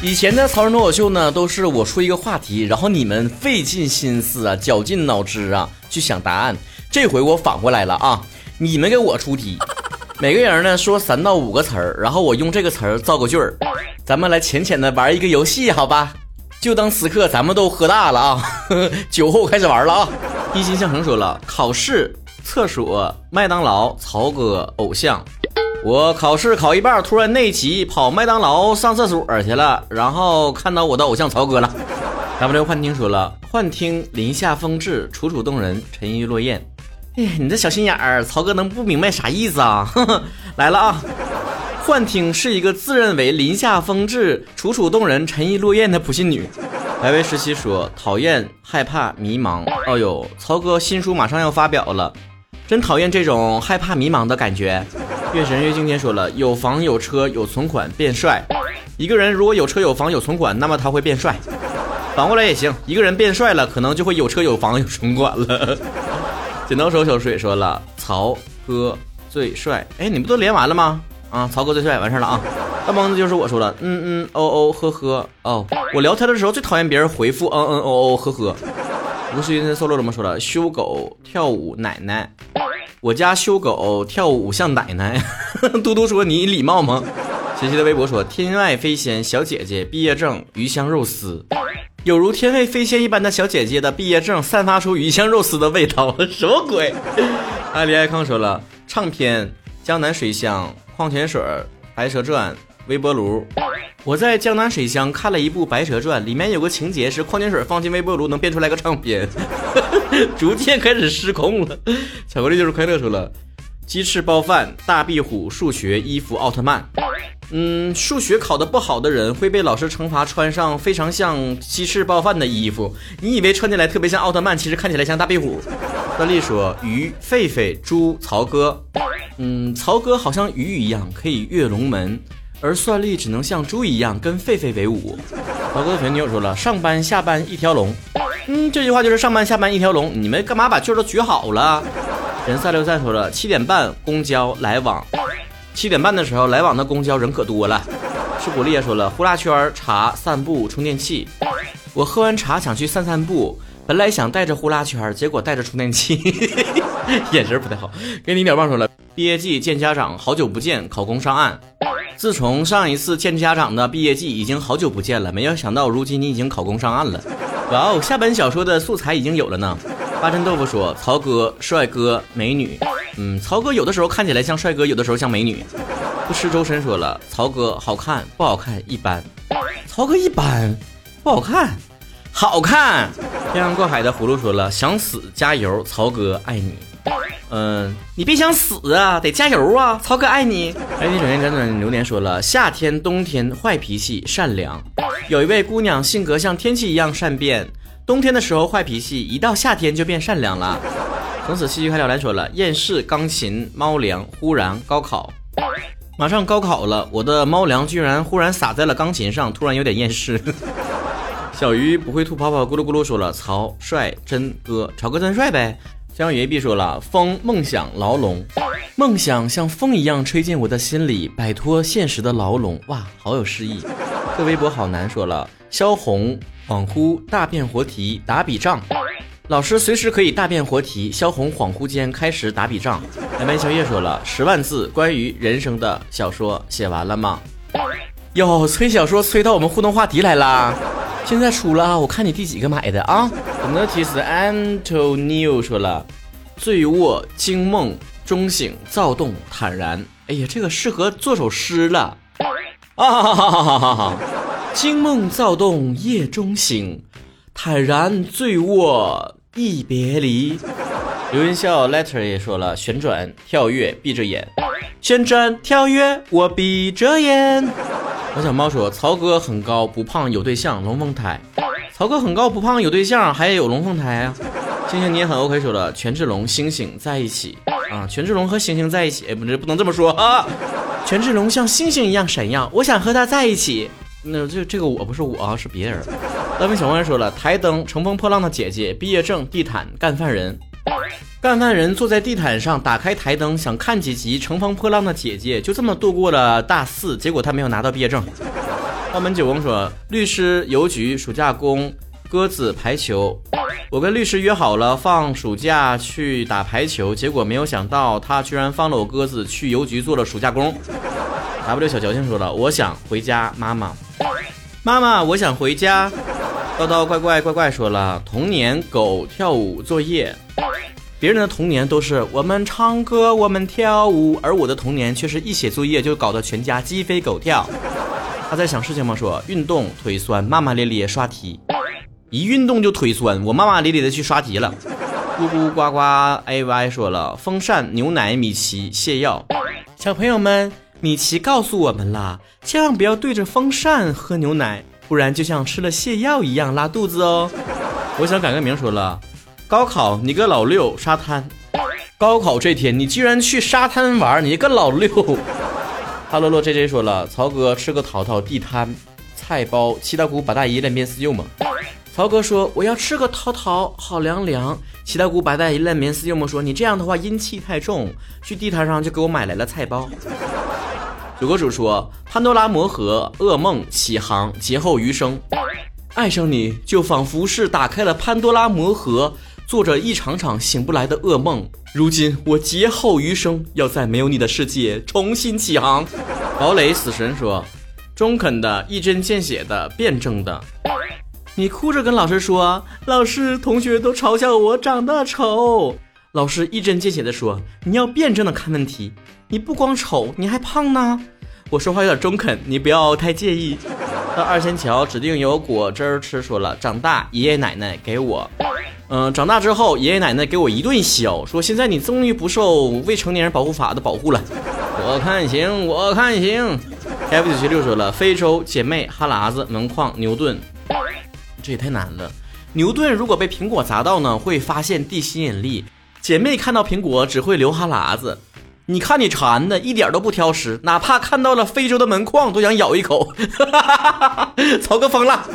以前的曹仁脱口秀呢，都是我出一个话题，然后你们费尽心思啊，绞尽脑汁啊，去想答案。这回我反过来了啊，你们给我出题，每个人呢说三到五个词儿，然后我用这个词儿造个句儿。咱们来浅浅的玩一个游戏，好吧？就当此刻咱们都喝大了啊，呵 呵酒后开始玩了啊。一心向成说了，考试、厕所、麦当劳、曹哥、偶像。我考试考一半，突然内急，跑麦当劳上厕所去了，然后看到我的偶像曹哥了。W 幻听说了，幻听林下风致，楚楚动人，沉鱼落雁。哎，你这小心眼儿，曹哥能不明白啥意思啊？来了啊！幻听是一个自认为林下风致、楚楚动人、沉鱼落雁的普信女。白薇十七说，讨厌、害怕、迷茫。哦呦，曹哥新书马上要发表了，真讨厌这种害怕、迷茫的感觉。月神月经天说了，有房有车有存款变帅。一个人如果有车有房有存款，那么他会变帅。反过来也行，一个人变帅了，可能就会有车有房有存款了。剪刀手小水说了，曹哥最帅。哎，你不都连完了吗？啊，曹哥最帅，完事了啊！大蒙子就是我说了，嗯嗯哦哦呵呵哦，我聊天的时候最讨厌别人回复嗯嗯哦哦呵呵。吴世云 solo 怎么说了？修狗跳舞奶奶，我家修狗跳舞像奶奶。嘟嘟说你礼貌吗？琪琪的微博说天外飞仙小姐姐毕业证鱼香肉丝，有如天外飞仙一般的小姐姐的毕业证散发出鱼香肉丝的味道，什么鬼？阿里艾康说了唱片江南水乡。矿泉水、白蛇传、微波炉。我在江南水乡看了一部《白蛇传》，里面有个情节是矿泉水放进微波炉能变出来个唱片，逐渐开始失控了。巧克力就是快乐说了，鸡翅包饭、大壁虎、数学、衣服、奥特曼。嗯，数学考得不好的人会被老师惩罚穿上非常像鸡翅包饭的衣服。你以为穿起来特别像奥特曼，其实看起来像大壁虎。段丽说，鱼、狒狒、猪、曹哥。嗯，曹哥好像鱼一样可以跃龙门，而算力只能像猪一样跟狒狒为伍。老哥的女友说了，上班下班一条龙。嗯，这句话就是上班下班一条龙。你们干嘛把句都举好了？人三六三说了，七点半公交来往。七点半的时候来往的公交人可多了。是古丽也说了，呼啦圈茶散步充电器。我喝完茶想去散散步，本来想带着呼啦圈，结果带着充电器。眼神不太好，给你鸟棒说了。毕业季见家长，好久不见，考公上岸。自从上一次见家长的毕业季，已经好久不见了。没有想到，如今你已经考公上岸了。哇哦，下本小说的素材已经有了呢。八珍豆腐说：“曹哥，帅哥，美女。嗯，曹哥有的时候看起来像帅哥，有的时候像美女。”不吃周深说了：“曹哥好看不好看？一般。曹哥一般，不好看，好看。”漂洋过海的葫芦说了：“想死，加油，曹哥爱你。”嗯，你别想死啊，得加油啊！曹哥爱你。哎，你首先辗转流年说了，夏天、冬天坏脾气，善良。有一位姑娘性格像天气一样善变，冬天的时候坏脾气，一到夏天就变善良了。从此戏剧开了来说了，厌世、钢琴、猫粮，忽然高考，马上高考了，我的猫粮居然忽然洒在了钢琴上，突然有点厌世。小鱼不会吐泡泡，咕噜咕噜说了，曹帅真哥，曹哥真帅呗。江雨 A B 说了：“风梦想牢笼，梦想像风一样吹进我的心里，摆脱现实的牢笼。”哇，好有诗意。这微博好难说了。萧红恍惚大变活题打笔仗，老师随时可以大变活题。萧红恍惚间开始打笔仗。白白小叶说了：“十万字关于人生的小说写完了吗？”哟，催小说催到我们互动话题来啦！现在出了，我看你第几个买的啊？我们的提示 Antonio 说了，醉卧惊梦中醒，躁动坦然。哎呀，这个适合做首诗了啊！哈哈哈哈哈！惊梦躁动夜中醒，坦然醉卧一别离。刘云笑 Letter 也说了，旋转跳跃闭着眼，旋转跳跃我闭着眼。我小猫说：“曹哥很高不胖有对象龙凤胎。”曹哥很高不胖有对象还有龙凤胎啊！星星你也很 OK 说了，权志龙星星在一起啊！权志龙和星星在一起，哎，不是不能这么说啊！权志龙像星星一样闪耀，我想和他在一起。那这这个我不是我，是别人。大明小官说了，台灯乘风破浪的姐姐毕业证地毯干饭人。干饭人坐在地毯上，打开台灯，想看几集《乘风破浪的姐姐》，就这么度过了大四。结果他没有拿到毕业证。澳门九翁说：“律师、邮局、暑假工、鸽子、排球。我跟律师约好了放暑假去打排球，结果没有想到他居然放了我鸽子去邮局做了暑假工。”W 小矫情说了：“我想回家，妈妈，妈妈，我想回家。”叨叨怪怪怪怪说了：“童年狗跳舞作业。”别人的童年都是我们唱歌，我们跳舞，而我的童年却是一写作业就搞得全家鸡飞狗跳。他在想事情吗？说运动腿酸，骂骂咧咧刷题，一运动就腿酸，我骂骂咧咧的去刷题了。咕咕呱呱 A Y 说了，风扇、牛奶、米奇、泻药。小朋友们，米奇告诉我们了，千万不要对着风扇喝牛奶，不然就像吃了泻药一样拉肚子哦。我想改个名，说了。高考，你个老六，沙滩。高考这天，你居然去沙滩玩，你个老六。哈喽喽，J J 说了，曹哥吃个桃桃，地摊菜包，七大姑八大姨两边四舅嘛。曹哥说我要吃个桃桃，好凉凉。七大姑八大姨两边私用嘛，说你这样的话阴气太重，去地摊上就给我买来了菜包。九哥主说潘多拉魔盒，噩梦起航，劫后余生，爱上你就仿佛是打开了潘多拉魔盒。做着一场场醒不来的噩梦，如今我劫后余生，要在没有你的世界重新起航。堡垒死神说：“中肯的，一针见血的，辩证的。”你哭着跟老师说：“老师，同学都嘲笑我长得丑。”老师一针见血的说：“你要辩证的看问题，你不光丑，你还胖呢。”我说话有点中肯，你不要太介意。到二仙桥指定有果汁吃，说了长大，爷爷奶奶给我。嗯，长大之后，爷爷奶奶给我一顿削，说现在你终于不受未成年人保护法的保护了。我看行，我看行。F 九七六说了，非洲姐妹哈喇子门框牛顿，这也太难了。牛顿如果被苹果砸到呢，会发现地吸引力；姐妹看到苹果只会流哈喇子。你看你馋的一点都不挑食，哪怕看到了非洲的门框都想咬一口。曹哥疯了。